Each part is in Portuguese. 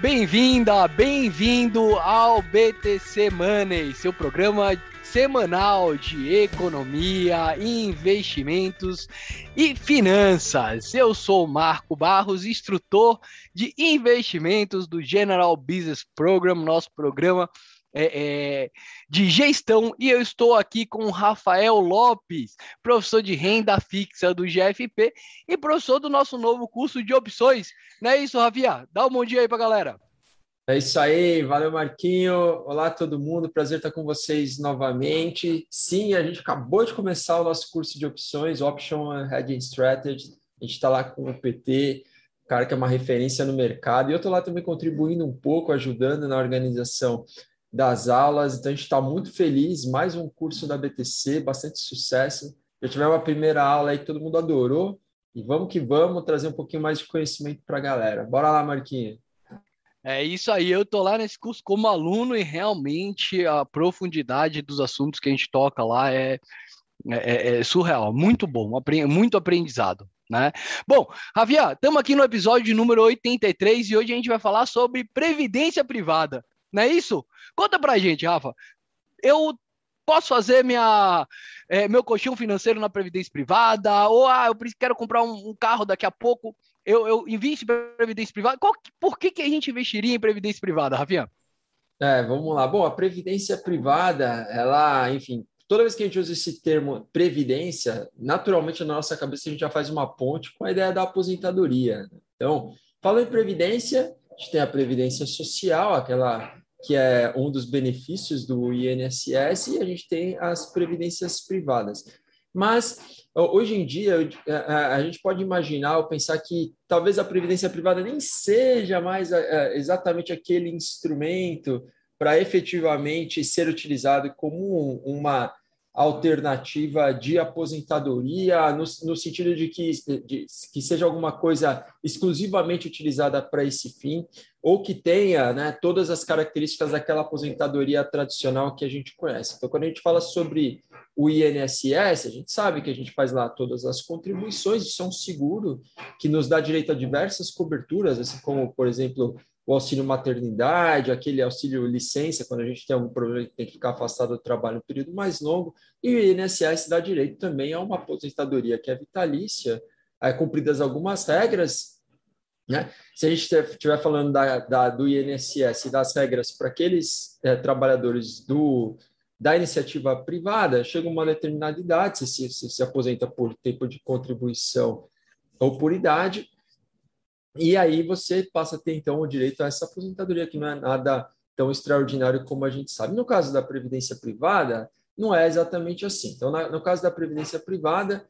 Bem-vinda, bem-vindo ao BTC Money, seu programa semanal de economia, investimentos e finanças. Eu sou Marco Barros, instrutor de investimentos do General Business Program, nosso programa é, é, de gestão, e eu estou aqui com o Rafael Lopes, professor de renda fixa do GFP e professor do nosso novo curso de opções. Não é isso, Ravia? Dá um bom dia aí para galera. É isso aí, valeu Marquinho. Olá todo mundo, prazer estar com vocês novamente. Sim, a gente acabou de começar o nosso curso de opções, Option Hedging Strategy. A gente está lá com o PT, cara que é uma referência no mercado, e eu estou lá também contribuindo um pouco, ajudando na organização das aulas. Então a gente está muito feliz, mais um curso da BTC, bastante sucesso. Já tivemos a primeira aula aí que todo mundo adorou. E vamos que vamos trazer um pouquinho mais de conhecimento para a galera. Bora lá, Marquinhos. É isso aí, eu tô lá nesse curso como aluno e realmente a profundidade dos assuntos que a gente toca lá é, é, é surreal, muito bom, muito aprendizado. Né? Bom, Javier, estamos aqui no episódio número 83 e hoje a gente vai falar sobre previdência privada, não é isso? Conta pra gente, Rafa. Eu posso fazer minha, é, meu colchão financeiro na previdência privada, ou ah, eu quero comprar um, um carro daqui a pouco, eu, eu invisto em previdência privada. Qual, por que, que a gente investiria em previdência privada, Rafinha? É, vamos lá. Bom, a previdência privada, ela, enfim, toda vez que a gente usa esse termo previdência, naturalmente na nossa cabeça a gente já faz uma ponte com a ideia da aposentadoria. Então, falando em previdência, a gente tem a previdência social, aquela que é um dos benefícios do INSS, e a gente tem as previdências privadas. Mas hoje em dia a gente pode imaginar ou pensar que talvez a previdência privada nem seja mais exatamente aquele instrumento para efetivamente ser utilizado como uma alternativa de aposentadoria, no, no sentido de que, de que seja alguma coisa exclusivamente utilizada para esse fim, ou que tenha né, todas as características daquela aposentadoria tradicional que a gente conhece. Então, quando a gente fala sobre o INSS, a gente sabe que a gente faz lá todas as contribuições, isso é um seguro que nos dá direito a diversas coberturas, assim como, por exemplo, o auxílio maternidade, aquele auxílio licença, quando a gente tem algum problema que tem que ficar afastado do trabalho um período mais longo, e o INSS dá direito também a uma aposentadoria que é vitalícia, é, cumpridas algumas regras. Né? Se a gente estiver falando da, da, do INSS e das regras para aqueles é, trabalhadores do, da iniciativa privada, chega uma determinada idade, se se, se se aposenta por tempo de contribuição ou por idade, e aí você passa a ter, então, o direito a essa aposentadoria, que não é nada tão extraordinário como a gente sabe. No caso da previdência privada, não é exatamente assim. Então, no caso da previdência privada,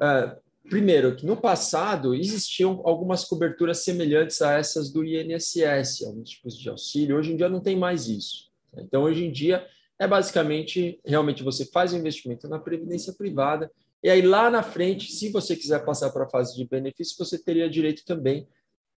é, primeiro, que no passado existiam algumas coberturas semelhantes a essas do INSS, alguns tipos de auxílio. Hoje em dia não tem mais isso. Então, hoje em dia, é basicamente, realmente, você faz o investimento na previdência privada, e aí lá na frente, se você quiser passar para a fase de benefício, você teria direito também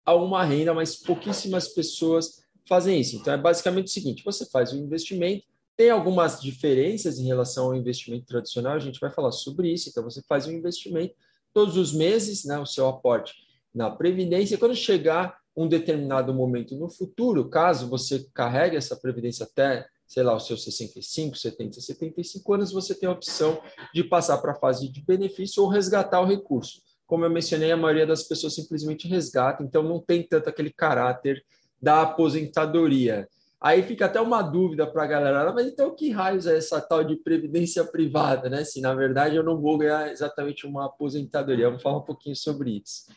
a uma renda, mas pouquíssimas pessoas fazem isso. Então, é basicamente o seguinte: você faz um investimento, tem algumas diferenças em relação ao investimento tradicional, a gente vai falar sobre isso. Então, você faz um investimento todos os meses, né, o seu aporte na Previdência, quando chegar um determinado momento no futuro, caso você carregue essa Previdência até, sei lá, os seus 65, 70, 75 anos, você tem a opção de passar para a fase de benefício ou resgatar o recurso como eu mencionei, a maioria das pessoas simplesmente resgata, então não tem tanto aquele caráter da aposentadoria. Aí fica até uma dúvida para a galera, mas então que raios é essa tal de previdência privada, né? Se na verdade eu não vou ganhar exatamente uma aposentadoria. Vamos falar um pouquinho sobre isso.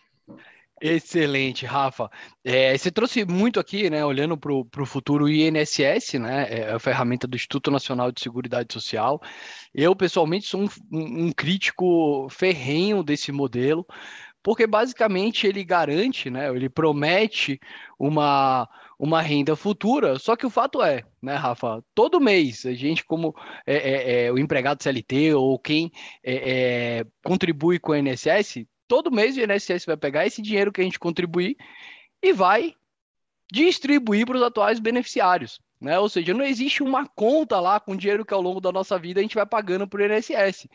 Excelente, Rafa. É, você trouxe muito aqui, né, olhando para o futuro INSS, né, é a ferramenta do Instituto Nacional de Seguridade Social. Eu, pessoalmente, sou um, um crítico ferrenho desse modelo, porque basicamente ele garante, né, ele promete uma, uma renda futura, só que o fato é, né, Rafa, todo mês a gente, como é, é, é o empregado CLT ou quem é, é, contribui com o INSS, todo mês o INSS vai pegar esse dinheiro que a gente contribuir e vai distribuir para os atuais beneficiários. Né? Ou seja, não existe uma conta lá com dinheiro que ao longo da nossa vida a gente vai pagando para o INSS.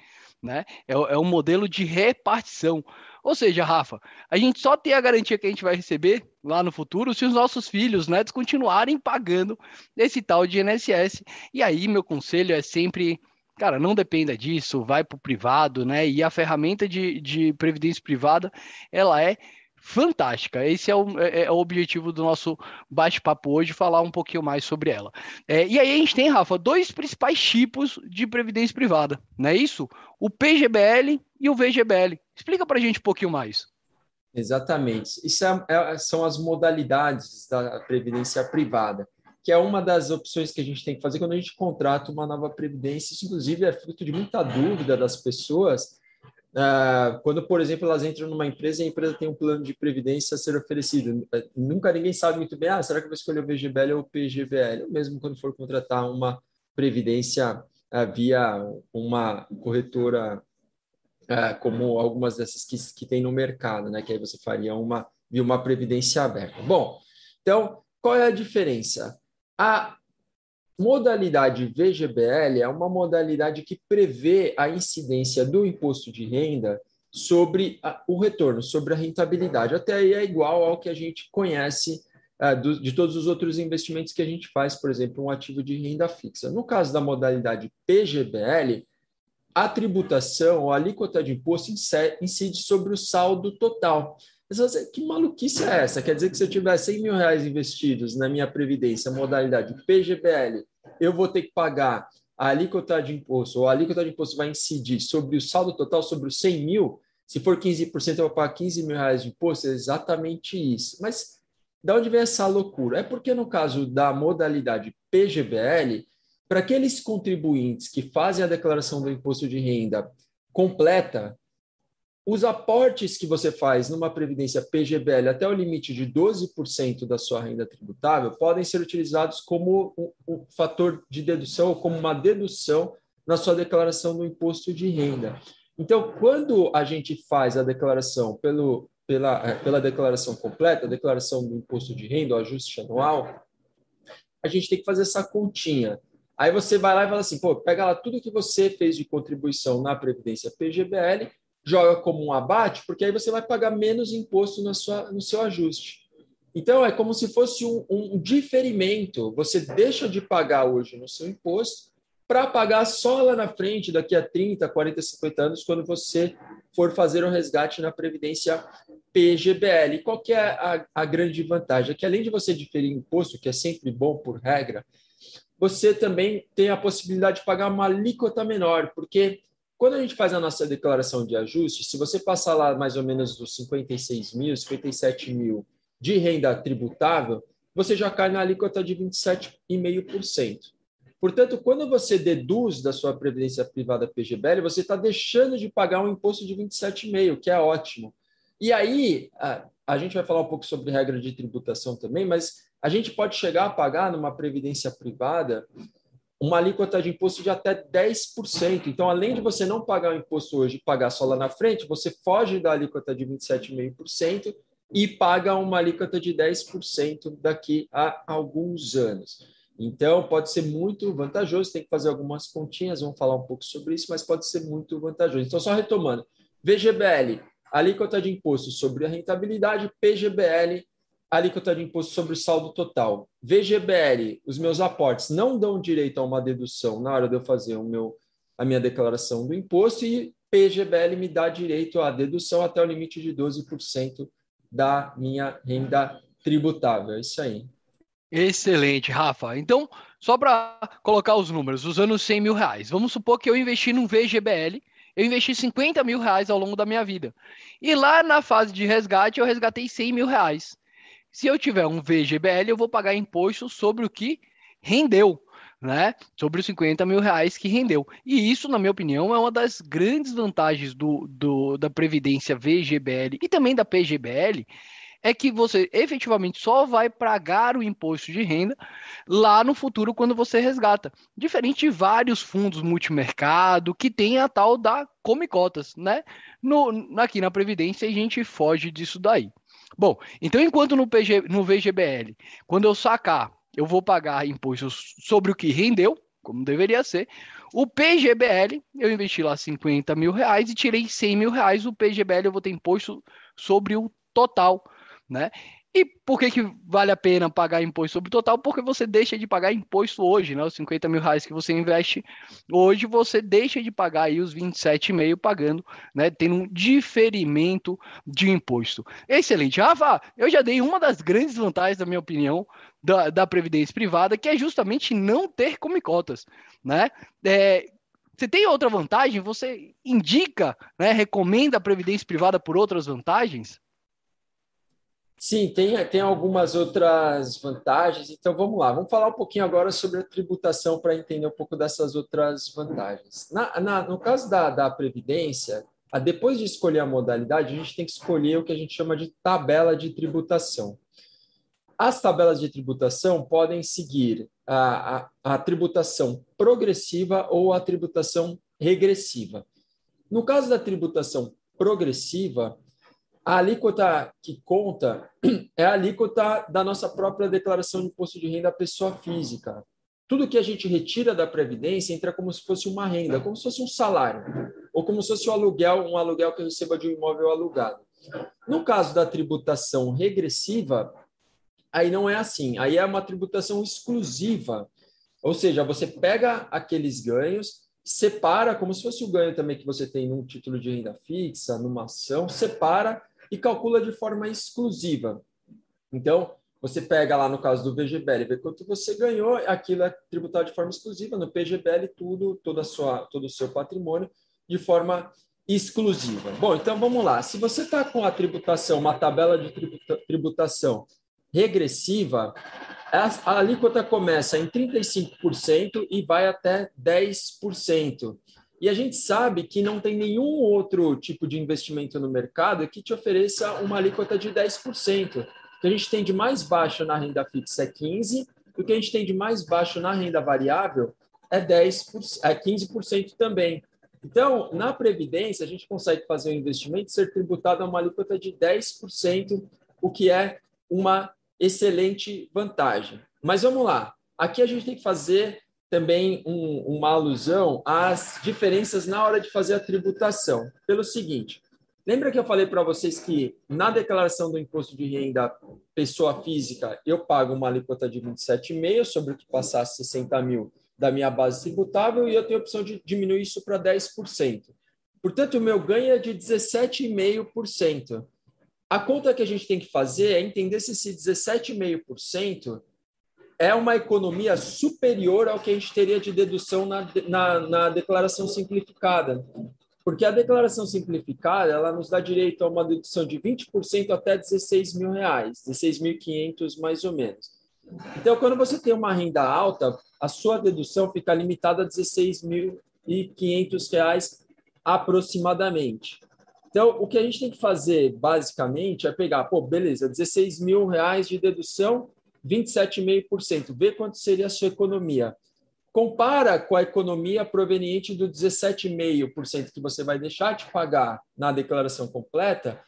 Né? É, é um modelo de repartição. Ou seja, Rafa, a gente só tem a garantia que a gente vai receber lá no futuro se os nossos filhos, netos, continuarem pagando esse tal de INSS. E aí, meu conselho é sempre cara, não dependa disso, vai para o privado, né? E a ferramenta de, de previdência privada, ela é fantástica. Esse é o, é, é o objetivo do nosso bate-papo hoje, falar um pouquinho mais sobre ela. É, e aí a gente tem, Rafa, dois principais tipos de previdência privada, não é isso? O PGBL e o VGBL. Explica para a gente um pouquinho mais. Exatamente. Isso é, é, são as modalidades da previdência privada que é uma das opções que a gente tem que fazer quando a gente contrata uma nova previdência. Isso, inclusive, é fruto de muita dúvida das pessoas. Uh, quando, por exemplo, elas entram numa empresa e a empresa tem um plano de previdência a ser oferecido. Uh, nunca ninguém sabe muito bem, ah, será que eu vou escolher o VGBL ou o PGBL? Mesmo quando for contratar uma previdência uh, via uma corretora como algumas dessas que, que tem no mercado, né? que aí você faria uma, via uma previdência aberta. Bom, então, qual é a diferença? A modalidade VGBL é uma modalidade que prevê a incidência do imposto de renda sobre a, o retorno, sobre a rentabilidade. Até aí é igual ao que a gente conhece uh, do, de todos os outros investimentos que a gente faz, por exemplo, um ativo de renda fixa. No caso da modalidade PGBL, a tributação, a alíquota de imposto incide sobre o saldo total. Mas que maluquice é essa? Quer dizer que se eu tiver 100 mil reais investidos na minha previdência, modalidade PGBL, eu vou ter que pagar a alíquota de imposto, ou a alíquota de imposto vai incidir sobre o saldo total, sobre os 100 mil. Se for 15%, eu vou pagar 15 mil reais de imposto. É exatamente isso. Mas de onde vem essa loucura? É porque no caso da modalidade PGBL, para aqueles contribuintes que fazem a declaração do imposto de renda completa, os aportes que você faz numa previdência PGBL até o limite de 12% da sua renda tributável podem ser utilizados como um, um fator de dedução ou como uma dedução na sua declaração do imposto de renda. Então, quando a gente faz a declaração pelo, pela, é, pela declaração completa, a declaração do imposto de renda, o ajuste anual, a gente tem que fazer essa continha. Aí você vai lá e fala assim, pô, pega lá tudo que você fez de contribuição na Previdência PGBL joga como um abate, porque aí você vai pagar menos imposto na sua, no seu ajuste. Então, é como se fosse um, um diferimento. Você deixa de pagar hoje no seu imposto para pagar só lá na frente, daqui a 30, 40, 50 anos, quando você for fazer um resgate na Previdência PGBL. Qual que é a, a grande vantagem? É que além de você diferir imposto, que é sempre bom por regra, você também tem a possibilidade de pagar uma alíquota menor, porque quando a gente faz a nossa declaração de ajuste, se você passar lá mais ou menos dos 56 mil, 57 mil de renda tributável, você já cai na alíquota de 27,5%. Portanto, quando você deduz da sua previdência privada PGBL, você está deixando de pagar um imposto de 27,5%, que é ótimo. E aí, a, a gente vai falar um pouco sobre regra de tributação também, mas a gente pode chegar a pagar numa previdência privada uma alíquota de imposto de até 10%. Então, além de você não pagar o imposto hoje e pagar só lá na frente, você foge da alíquota de 27,5% e paga uma alíquota de 10% daqui a alguns anos. Então, pode ser muito vantajoso, tem que fazer algumas continhas, vamos falar um pouco sobre isso, mas pode ser muito vantajoso. Então, só retomando, VGBL, alíquota de imposto sobre a rentabilidade, PGBL, alíquota de imposto sobre o saldo total. VGBL, os meus aportes não dão direito a uma dedução na hora de eu fazer o meu, a minha declaração do imposto e PGBL me dá direito à dedução até o limite de 12% da minha renda tributável. É isso aí. Excelente, Rafa. Então, só para colocar os números, usando 100 mil reais, vamos supor que eu investi num VGBL, eu investi 50 mil reais ao longo da minha vida. E lá na fase de resgate, eu resgatei 100 mil reais. Se eu tiver um VGBL, eu vou pagar imposto sobre o que rendeu, né? Sobre os 50 mil reais que rendeu. E isso, na minha opinião, é uma das grandes vantagens do, do, da Previdência VGBL e também da PGBL, é que você efetivamente só vai pagar o imposto de renda lá no futuro quando você resgata. Diferente de vários fundos multimercado que tem a tal da come cotas, né? No, aqui na Previdência a gente foge disso daí. Bom, então enquanto no, PG, no VGBL, quando eu sacar, eu vou pagar impostos sobre o que rendeu, como deveria ser, O PGBL, eu investi lá 50 mil reais e tirei 100 mil reais. O PGBL eu vou ter imposto sobre o total, né? E por que, que vale a pena pagar imposto sobre o total? Porque você deixa de pagar imposto hoje, né? Os 50 mil reais que você investe hoje, você deixa de pagar aí os 27,5 pagando, né? Tendo um diferimento de imposto. Excelente. Rafa, eu já dei uma das grandes vantagens, na minha opinião, da, da Previdência Privada, que é justamente não ter comicotas, né? É, você tem outra vantagem? Você indica, né, recomenda a Previdência Privada por outras vantagens? Sim, tem, tem algumas outras vantagens. Então vamos lá, vamos falar um pouquinho agora sobre a tributação para entender um pouco dessas outras vantagens. Na, na, no caso da, da Previdência, a, depois de escolher a modalidade, a gente tem que escolher o que a gente chama de tabela de tributação. As tabelas de tributação podem seguir a, a, a tributação progressiva ou a tributação regressiva. No caso da tributação progressiva, a alíquota que conta é a alíquota da nossa própria declaração de imposto de renda à pessoa física. Tudo que a gente retira da Previdência entra como se fosse uma renda, como se fosse um salário, ou como se fosse um aluguel, um aluguel que receba de um imóvel alugado. No caso da tributação regressiva, aí não é assim. Aí é uma tributação exclusiva. Ou seja, você pega aqueles ganhos, separa, como se fosse o ganho também que você tem num título de renda fixa, numa ação, separa e calcula de forma exclusiva. Então, você pega lá no caso do VGBL, vê quanto você ganhou, aquilo é tributado de forma exclusiva, no PGBL tudo, toda sua, todo o seu patrimônio de forma exclusiva. Bom, então vamos lá. Se você está com a tributação, uma tabela de tributação regressiva, a alíquota começa em 35% e vai até 10%. E a gente sabe que não tem nenhum outro tipo de investimento no mercado que te ofereça uma alíquota de 10%. O que a gente tem de mais baixo na renda fixa é 15%, e o que a gente tem de mais baixo na renda variável é, 10%, é 15% também. Então, na Previdência, a gente consegue fazer um investimento ser tributado a uma alíquota de 10%, o que é uma excelente vantagem. Mas vamos lá. Aqui a gente tem que fazer também um, uma alusão às diferenças na hora de fazer a tributação. Pelo seguinte, lembra que eu falei para vocês que na declaração do imposto de renda pessoa física eu pago uma alíquota de 27,5 sobre o que passar 60 mil da minha base tributável e eu tenho a opção de diminuir isso para 10%. Portanto, o meu ganho é de 17,5%. A conta que a gente tem que fazer é entender se esse 17,5% é uma economia superior ao que a gente teria de dedução na, na, na declaração simplificada. Porque a declaração simplificada ela nos dá direito a uma dedução de 20% até 16 mil reais, 16.500 mais ou menos. Então, quando você tem uma renda alta, a sua dedução fica limitada a 16.500 reais aproximadamente. Então, o que a gente tem que fazer, basicamente, é pegar, pô, beleza, 16 mil reais de dedução 27,5%. Vê quanto seria a sua economia. Compara com a economia proveniente do 17,5% que você vai deixar de pagar na declaração completa,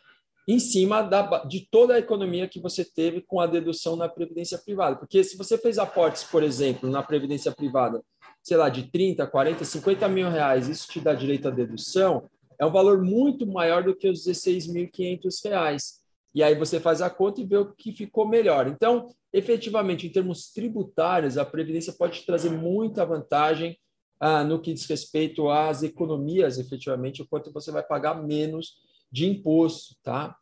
em cima da, de toda a economia que você teve com a dedução na previdência privada. Porque se você fez aportes, por exemplo, na previdência privada, sei lá, de 30, 40, 50 mil reais, isso te dá direito à dedução, é um valor muito maior do que os 16.500 reais. E aí você faz a conta e vê o que ficou melhor. Então, efetivamente, em termos tributários, a Previdência pode trazer muita vantagem ah, no que diz respeito às economias, efetivamente, o quanto você vai pagar menos de imposto, tá?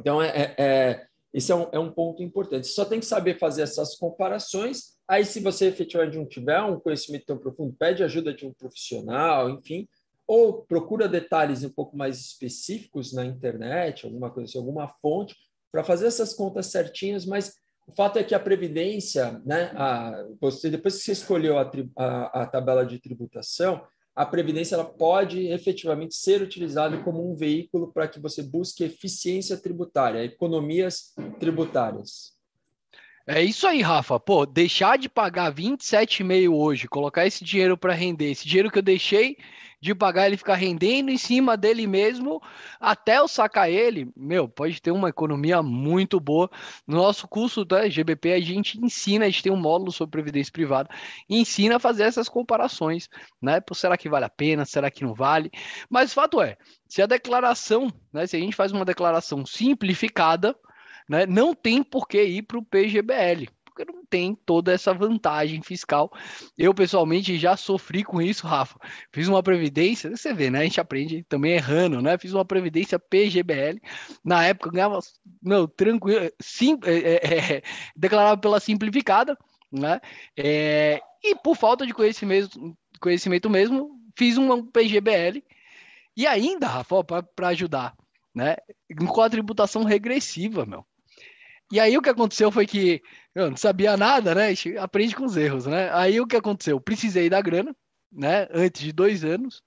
Então, é, é, é esse é um, é um ponto importante. Você só tem que saber fazer essas comparações. Aí, se você efetivamente não tiver um conhecimento tão profundo, pede ajuda de um profissional, enfim, ou procura detalhes um pouco mais específicos na internet, alguma coisa assim, alguma fonte, para fazer essas contas certinhas, mas o fato é que a Previdência, né, a, você, depois que você escolheu a, a, a tabela de tributação, a Previdência ela pode efetivamente ser utilizada como um veículo para que você busque eficiência tributária, economias tributárias. É isso aí, Rafa. Pô, deixar de pagar 27,5 hoje, colocar esse dinheiro para render, esse dinheiro que eu deixei de pagar ele ficar rendendo em cima dele mesmo até eu sacar ele, meu, pode ter uma economia muito boa. No nosso curso da GBP, a gente ensina, a gente tem um módulo sobre previdência privada, e ensina a fazer essas comparações, né? Será que vale a pena? Será que não vale? Mas o fato é, se a declaração, né, se a gente faz uma declaração simplificada, né, não tem por que ir para o PGBL porque não tem toda essa vantagem fiscal. Eu, pessoalmente, já sofri com isso, Rafa. Fiz uma previdência, você vê, né? A gente aprende também errando, né? Fiz uma previdência PGBL. Na época, eu ganhava, não, tranquilo, sim, é, é, é, declarava pela simplificada, né? É, e por falta de conhecimento, conhecimento mesmo, fiz um PGBL. E ainda, Rafa, para ajudar, né? Com a tributação regressiva, meu. E aí o que aconteceu foi que eu não sabia nada, né? Aprende com os erros, né? Aí o que aconteceu? Precisei da grana, né? Antes de dois anos.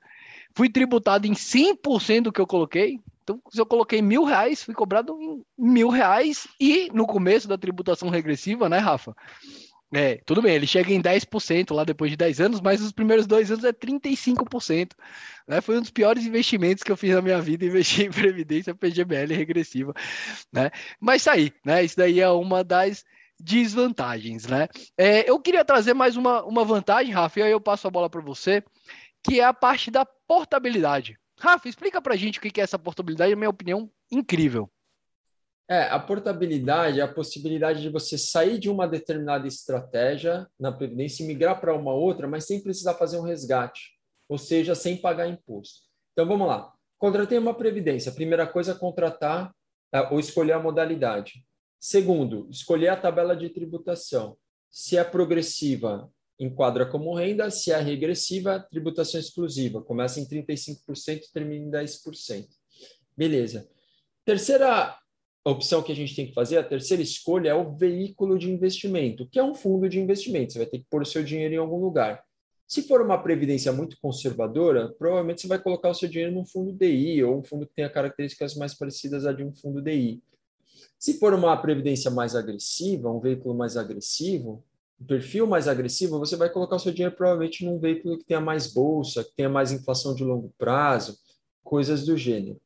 Fui tributado em 100% do que eu coloquei. Então, se eu coloquei mil reais, fui cobrado em mil reais. E no começo da tributação regressiva, né, Rafa? É, tudo bem, ele chega em 10% lá depois de 10 anos, mas os primeiros dois anos é 35%. Né? Foi um dos piores investimentos que eu fiz na minha vida, investir em previdência PGBL regressiva. Né? Mas isso aí, né? Isso daí é uma das desvantagens, né? É, eu queria trazer mais uma, uma vantagem, Rafa, e aí eu passo a bola para você, que é a parte da portabilidade. Rafa, explica para a gente o que é essa portabilidade, na minha opinião, incrível. É, a portabilidade é a possibilidade de você sair de uma determinada estratégia na Previdência e migrar para uma outra, mas sem precisar fazer um resgate, ou seja, sem pagar imposto. Então vamos lá. Contratei uma Previdência. Primeira coisa, contratar é, ou escolher a modalidade. Segundo, escolher a tabela de tributação. Se é progressiva, enquadra como renda, se é regressiva, tributação exclusiva. Começa em 35% e termina em 10%. Beleza. Terceira a opção que a gente tem que fazer, a terceira escolha é o veículo de investimento, que é um fundo de investimento. Você vai ter que pôr o seu dinheiro em algum lugar. Se for uma previdência muito conservadora, provavelmente você vai colocar o seu dinheiro num fundo DI ou um fundo que tenha características mais parecidas a de um fundo DI. Se for uma previdência mais agressiva, um veículo mais agressivo, um perfil mais agressivo, você vai colocar o seu dinheiro provavelmente num veículo que tenha mais bolsa, que tenha mais inflação de longo prazo, coisas do gênero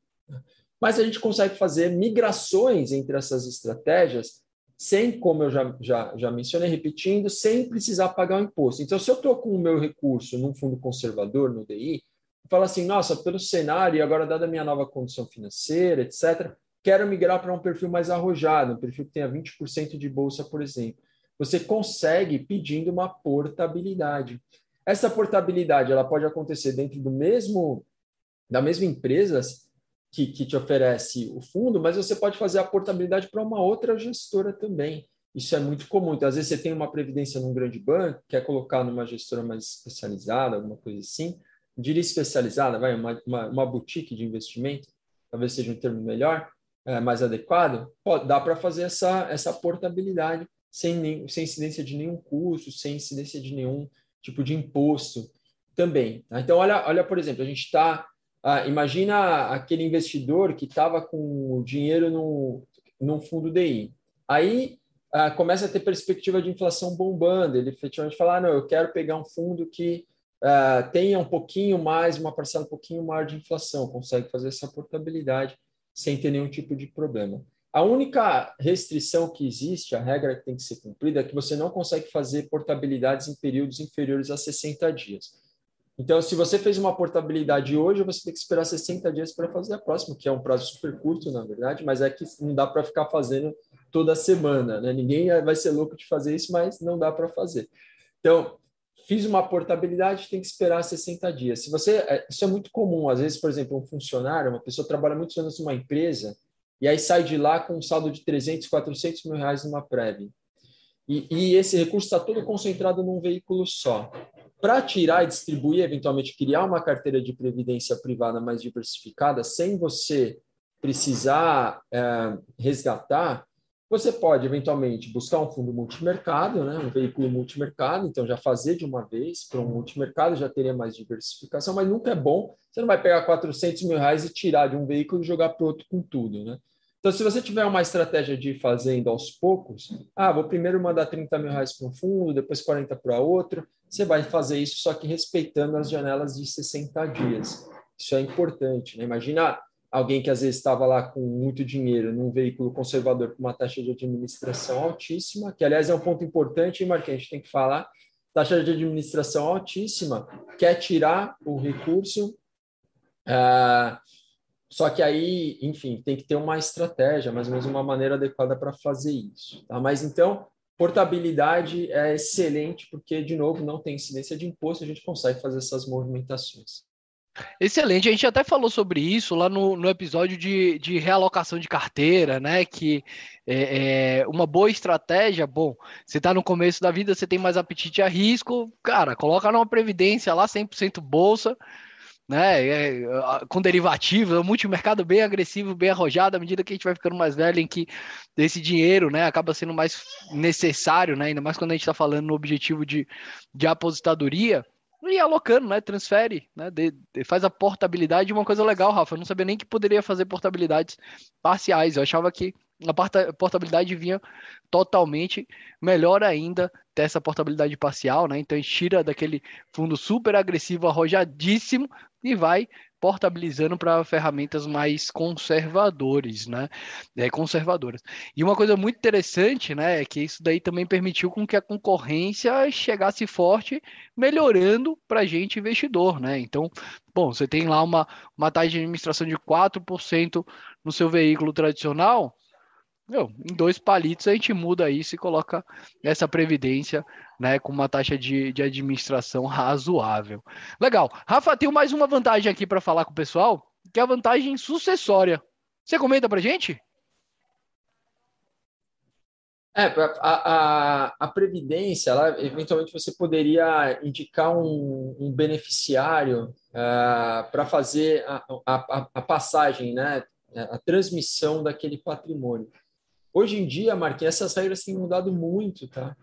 mas a gente consegue fazer migrações entre essas estratégias sem, como eu já, já, já mencionei, repetindo, sem precisar pagar o imposto. Então, se eu estou com o meu recurso num fundo conservador, no DI, eu falo assim, nossa, pelo cenário, e agora dada a minha nova condição financeira, etc., quero migrar para um perfil mais arrojado, um perfil que tenha 20% de bolsa, por exemplo. Você consegue pedindo uma portabilidade. Essa portabilidade ela pode acontecer dentro do mesmo da mesma empresa, que, que te oferece o fundo, mas você pode fazer a portabilidade para uma outra gestora também. Isso é muito comum. Então, às vezes você tem uma previdência num grande banco, quer colocar numa gestora mais especializada, alguma coisa assim. Diria especializada, vai, uma, uma, uma boutique de investimento, talvez seja um termo melhor, é, mais adequado. Pode, dá para fazer essa, essa portabilidade sem, sem incidência de nenhum custo, sem incidência de nenhum tipo de imposto também. Tá? Então, olha, olha, por exemplo, a gente está ah, imagina aquele investidor que estava com o dinheiro no, num fundo DI. Aí ah, começa a ter perspectiva de inflação bombando. Ele efetivamente fala: ah, não, eu quero pegar um fundo que ah, tenha um pouquinho mais, uma parcela um pouquinho maior de inflação, consegue fazer essa portabilidade sem ter nenhum tipo de problema. A única restrição que existe, a regra que tem que ser cumprida, é que você não consegue fazer portabilidades em períodos inferiores a 60 dias. Então, se você fez uma portabilidade hoje, você tem que esperar 60 dias para fazer a próxima, que é um prazo super curto, na verdade, mas é que não dá para ficar fazendo toda semana, né? Ninguém vai ser louco de fazer isso, mas não dá para fazer. Então, fiz uma portabilidade, tem que esperar 60 dias. Se você, é, isso é muito comum, às vezes, por exemplo, um funcionário, uma pessoa trabalha muitos anos numa empresa e aí sai de lá com um saldo de 300, 400 mil reais numa prévia. E, e esse recurso está todo concentrado num veículo só para tirar e distribuir, eventualmente criar uma carteira de previdência privada mais diversificada, sem você precisar é, resgatar, você pode eventualmente buscar um fundo multimercado, né, um veículo multimercado, então já fazer de uma vez para um multimercado já teria mais diversificação, mas nunca é bom. Você não vai pegar 400 mil reais e tirar de um veículo e jogar para outro com tudo, né? Então, se você tiver uma estratégia de ir fazendo aos poucos, ah, vou primeiro mandar 30 mil reais para um fundo, depois 40 para outro, você vai fazer isso só que respeitando as janelas de 60 dias. Isso é importante. Né? Imagina alguém que às vezes estava lá com muito dinheiro num veículo conservador com uma taxa de administração altíssima, que aliás é um ponto importante, Marquinhos, a gente tem que falar, taxa de administração altíssima, quer tirar o recurso, uh, só que aí, enfim, tem que ter uma estratégia, mais ou menos uma maneira adequada para fazer isso. Tá? Mas então, portabilidade é excelente, porque, de novo, não tem incidência de imposto, a gente consegue fazer essas movimentações. Excelente, a gente até falou sobre isso lá no, no episódio de, de realocação de carteira, né? Que é, é uma boa estratégia, bom, você está no começo da vida, você tem mais apetite a risco, cara, coloca numa previdência lá 100% bolsa, né? É, com derivativos, é um multimercado bem agressivo, bem arrojado, à medida que a gente vai ficando mais velho, em que esse dinheiro, né, acaba sendo mais necessário, né? Ainda mais quando a gente está falando no objetivo de, de aposentadoria. E alocando, né? Transfere, né? De, de, faz a portabilidade. Uma coisa legal, Rafa, eu não sabia nem que poderia fazer portabilidades parciais. Eu achava que a portabilidade vinha totalmente melhor ainda dessa portabilidade parcial, né? Então tira daquele fundo super agressivo, arrojadíssimo e vai portabilizando para ferramentas mais conservadores, né? É, conservadoras. E uma coisa muito interessante, né, é que isso daí também permitiu com que a concorrência chegasse forte, melhorando para a gente investidor, né? Então, bom, você tem lá uma, uma taxa de administração de 4% no seu veículo tradicional, meu, em dois palitos a gente muda isso e coloca essa previdência né, com uma taxa de, de administração razoável. Legal. Rafa, tenho mais uma vantagem aqui para falar com o pessoal, que é a vantagem sucessória. Você comenta para gente? É, a, a, a, Previdência, ela, eventualmente você poderia indicar um, um beneficiário uh, para fazer a, a, a, passagem, né, a transmissão daquele patrimônio. Hoje em dia, Marquinhos, essas regras têm mudado muito, tá?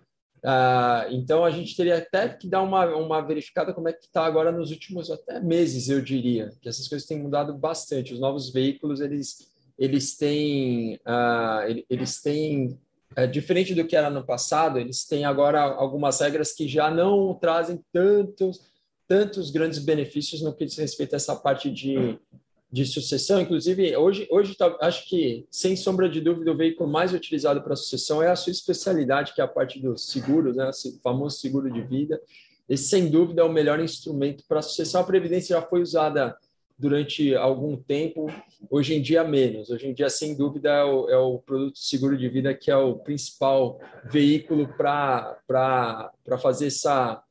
Ah, então a gente teria até que dar uma, uma verificada como é que está agora nos últimos até meses, eu diria, que essas coisas têm mudado bastante. Os novos veículos eles eles têm ah, eles têm é, diferente do que era no passado, eles têm agora algumas regras que já não trazem tantos tantos grandes benefícios no que diz respeito a essa parte de de sucessão. Inclusive, hoje, hoje tá, acho que, sem sombra de dúvida, o veículo mais utilizado para sucessão é a sua especialidade, que é a parte dos seguros, né? o famoso seguro de vida. Esse, sem dúvida, é o melhor instrumento para sucessão. A Previdência já foi usada durante algum tempo, hoje em dia menos. Hoje em dia, sem dúvida, é o, é o produto seguro de vida que é o principal veículo para fazer essa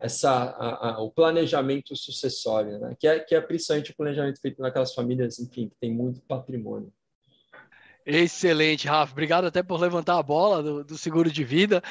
essa, a, a, o planejamento sucessório, né? que, é, que é principalmente o planejamento feito naquelas famílias, enfim, que tem muito patrimônio. Excelente, Rafa. Obrigado até por levantar a bola do, do seguro de vida,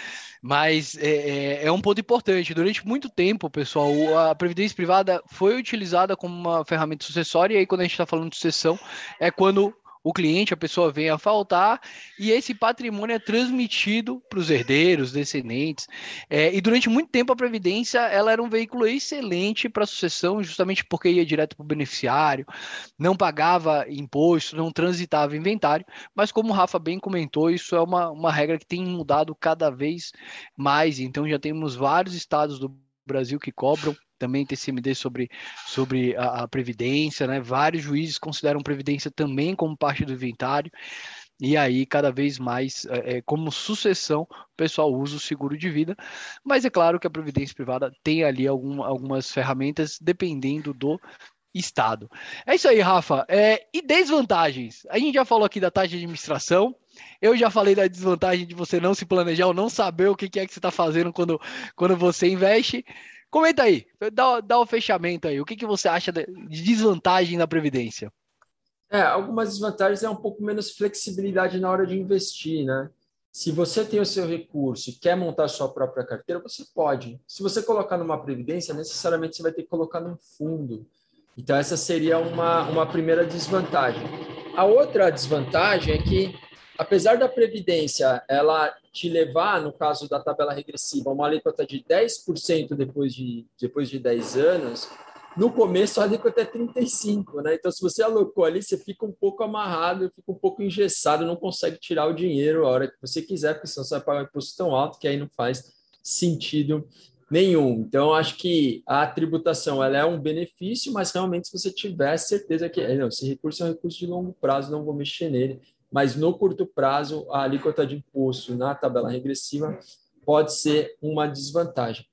mas é, é, é, um ponto importante. Durante muito tempo, pessoal, a previdência privada foi utilizada como uma ferramenta sucessória, e aí quando a gente está falando de sucessão, é quando o cliente, a pessoa vem a faltar e esse patrimônio é transmitido para os herdeiros, descendentes. É, e durante muito tempo a Previdência ela era um veículo excelente para a sucessão, justamente porque ia direto para o beneficiário, não pagava imposto, não transitava inventário, mas como o Rafa bem comentou, isso é uma, uma regra que tem mudado cada vez mais, então já temos vários estados do Brasil que cobram também TCMD sobre, sobre a, a, Previdência, né? Vários juízes consideram Previdência também como parte do inventário. E aí, cada vez mais, é, é, como sucessão, o pessoal usa o seguro de vida. Mas é claro que a Previdência Privada tem ali algum, algumas ferramentas, dependendo do Estado. É isso aí, Rafa. É, e desvantagens? A gente já falou aqui da taxa de administração. Eu já falei da desvantagem de você não se planejar ou não saber o que é que você está fazendo quando, quando você investe. Comenta aí, dá, dá o fechamento aí. O que, que você acha de desvantagem da Previdência? É, algumas desvantagens é um pouco menos flexibilidade na hora de investir, né? Se você tem o seu recurso e quer montar sua própria carteira, você pode. Se você colocar numa previdência, necessariamente você vai ter que colocar num fundo. Então, essa seria uma, uma primeira desvantagem. A outra desvantagem é que apesar da previdência ela te levar, no caso da tabela regressiva, uma alíquota de 10% depois de, depois de 10 anos, no começo a alíquota é 35, né? Então, se você alocou ali, você fica um pouco amarrado, fica um pouco engessado, não consegue tirar o dinheiro a hora que você quiser, porque senão você vai pagar um imposto tão alto que aí não faz sentido nenhum. Então, acho que a tributação ela é um benefício, mas realmente se você tiver certeza que não, esse recurso é um recurso de longo prazo, não vou mexer nele. Mas no curto prazo, a alíquota de imposto na tabela regressiva pode ser uma desvantagem.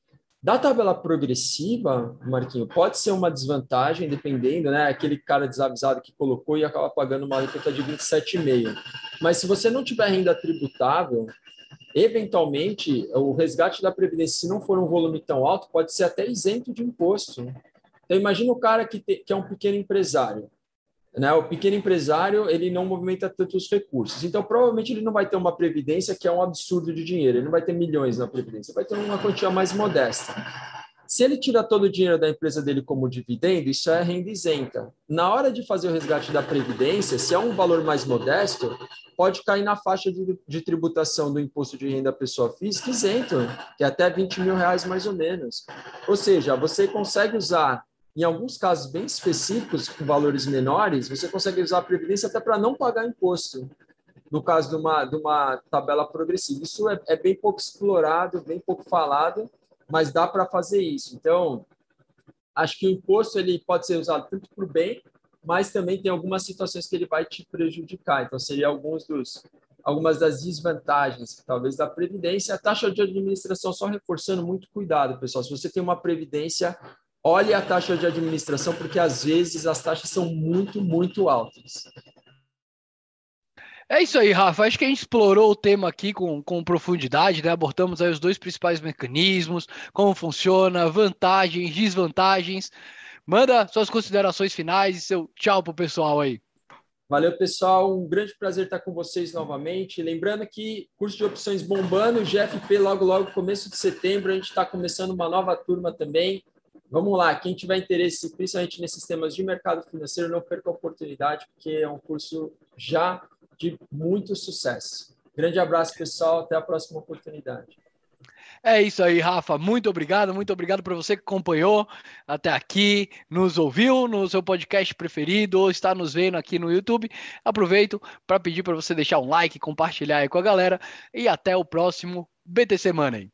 Da tabela progressiva, Marquinho, pode ser uma desvantagem, dependendo, né? Aquele cara desavisado que colocou e acaba pagando uma alíquota de 27,5. Mas se você não tiver renda tributável, eventualmente o resgate da Previdência, se não for um volume tão alto, pode ser até isento de imposto. Então, imagina o cara que, te, que é um pequeno empresário. Né? O pequeno empresário ele não movimenta tantos recursos, então provavelmente ele não vai ter uma previdência que é um absurdo de dinheiro, ele não vai ter milhões na previdência, vai ter uma quantia mais modesta. Se ele tira todo o dinheiro da empresa dele como dividendo, isso é renda isenta. Na hora de fazer o resgate da previdência, se é um valor mais modesto, pode cair na faixa de, de tributação do imposto de renda pessoa física isento, que é até 20 mil reais mais ou menos. Ou seja, você consegue usar em alguns casos bem específicos, com valores menores, você consegue usar a previdência até para não pagar imposto, no caso de uma, de uma tabela progressiva. Isso é, é bem pouco explorado, bem pouco falado, mas dá para fazer isso. Então, acho que o imposto ele pode ser usado tanto para o bem, mas também tem algumas situações que ele vai te prejudicar. Então, seria alguns dos algumas das desvantagens, talvez da previdência, a taxa de administração só reforçando muito cuidado, pessoal. Se você tem uma previdência olhe a taxa de administração, porque às vezes as taxas são muito, muito altas. É isso aí, Rafa. Acho que a gente explorou o tema aqui com, com profundidade, né? Abordamos aí os dois principais mecanismos, como funciona, vantagens, desvantagens. Manda suas considerações finais e seu tchau pro pessoal aí. Valeu, pessoal. Um grande prazer estar com vocês novamente. Lembrando que curso de opções bombando, GFP logo, logo, começo de setembro. A gente está começando uma nova turma também. Vamos lá, quem tiver interesse, principalmente nesses temas de mercado financeiro, não perca a oportunidade, porque é um curso já de muito sucesso. Grande abraço, pessoal. Até a próxima oportunidade. É isso aí, Rafa. Muito obrigado, muito obrigado para você que acompanhou até aqui, nos ouviu no seu podcast preferido ou está nos vendo aqui no YouTube. Aproveito para pedir para você deixar um like, compartilhar aí com a galera e até o próximo BTC Money.